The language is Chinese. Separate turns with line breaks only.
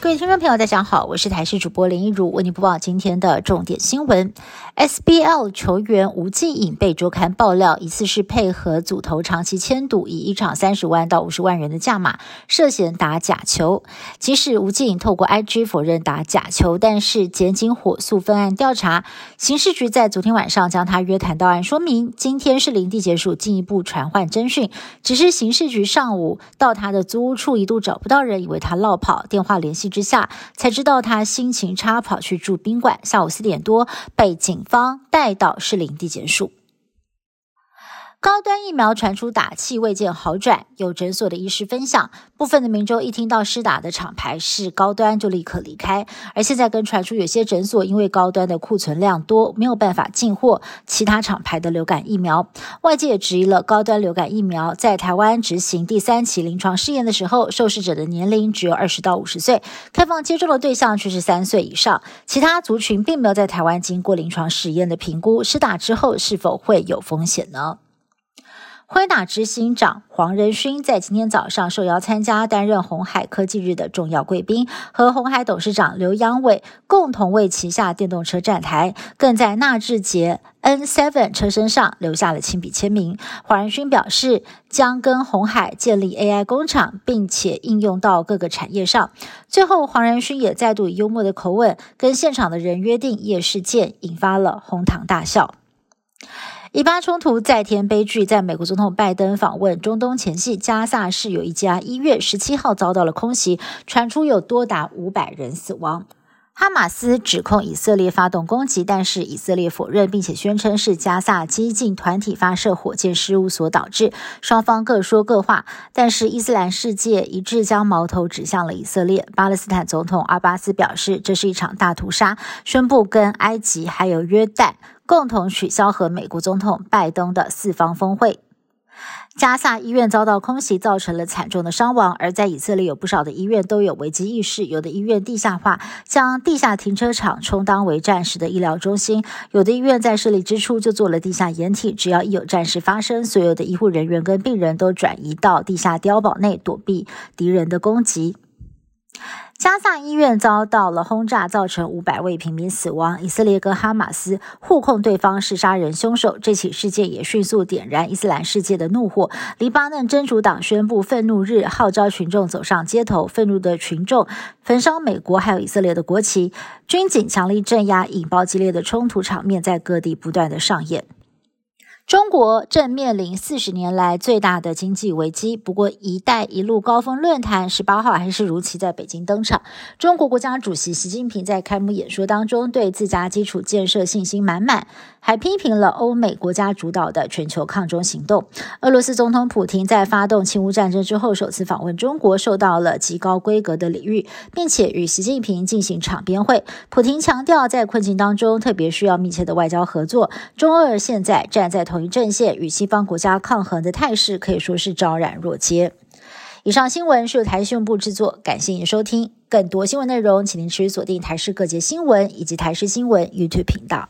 各位听众朋友，大家好，我是台视主播林一如，为您播报今天的重点新闻。SBL 球员吴继颖被周刊爆料，疑似是配合组头长期签赌，以一场三十万到五十万元的价码，涉嫌打假球。即使吴继颖透过 IG 否认打假球，但是检警火速分案调查，刑事局在昨天晚上将他约谈到案，说明今天是林地结束，进一步传唤侦讯。只是刑事局上午到他的租屋处一度找不到人，以为他落跑，电话联系。之下才知道他心情差，跑去住宾馆。下午四点多被警方带到市林地检署。高端疫苗传出打气未见好转，有诊所的医师分享，部分的民众一听到施打的厂牌是高端，就立刻离开。而现在更传出有些诊所因为高端的库存量多，没有办法进货其他厂牌的流感疫苗。外界也质疑了高端流感疫苗在台湾执行第三期临床试验的时候，受试者的年龄只有二十到五十岁，开放接种的对象却是三岁以上，其他族群并没有在台湾经过临床试验的评估，施打之后是否会有风险呢？辉达执行长黄仁勋在今天早上受邀参加担任红海科技日的重要贵宾，和红海董事长刘扬伟共同为旗下电动车站台，更在纳智捷 N7 车身上留下了亲笔签名。黄仁勋表示，将跟红海建立 AI 工厂，并且应用到各个产业上。最后，黄仁勋也再度以幽默的口吻跟现场的人约定夜事件，引发了哄堂大笑。以巴冲突再添悲剧，在美国总统拜登访问中东前夕，加萨市有一家医院十七号遭到了空袭，传出有多达五百人死亡。哈马斯指控以色列发动攻击，但是以色列否认，并且宣称是加萨激进团体发射火箭失误所导致。双方各说各话，但是伊斯兰世界一致将矛头指向了以色列。巴勒斯坦总统阿巴斯表示，这是一场大屠杀，宣布跟埃及还有约旦。共同取消和美国总统拜登的四方峰会。加萨医院遭到空袭，造成了惨重的伤亡。而在以色列，有不少的医院都有危机意识，有的医院地下化，将地下停车场充当为战时的医疗中心；有的医院在设立之初就做了地下掩体，只要一有战事发生，所有的医护人员跟病人都转移到地下碉堡内躲避敌人的攻击。加萨医院遭到了轰炸，造成五百位平民死亡。以色列跟哈马斯互控对方是杀人凶手，这起事件也迅速点燃伊斯兰世界的怒火。黎巴嫩真主党宣布愤怒日，号召群众走上街头。愤怒的群众焚烧美国还有以色列的国旗，军警强力镇压，引爆激烈的冲突场面在各地不断的上演。中国正面临四十年来最大的经济危机。不过，“一带一路”高峰论坛十八号还是如期在北京登场。中国国家主席习近平在开幕演说当中对自家基础建设信心满满，还批评了欧美国家主导的全球抗中行动。俄罗斯总统普京在发动侵乌战争之后首次访问中国，受到了极高规格的礼遇，并且与习近平进行场边会。普京强调，在困境当中特别需要密切的外交合作。中俄现在站在同。阵线与西方国家抗衡的态势可以说是昭然若揭。以上新闻是由台新闻部制作，感谢您收听。更多新闻内容，请您持续锁定台视各节新闻以及台视新闻 YouTube 频道。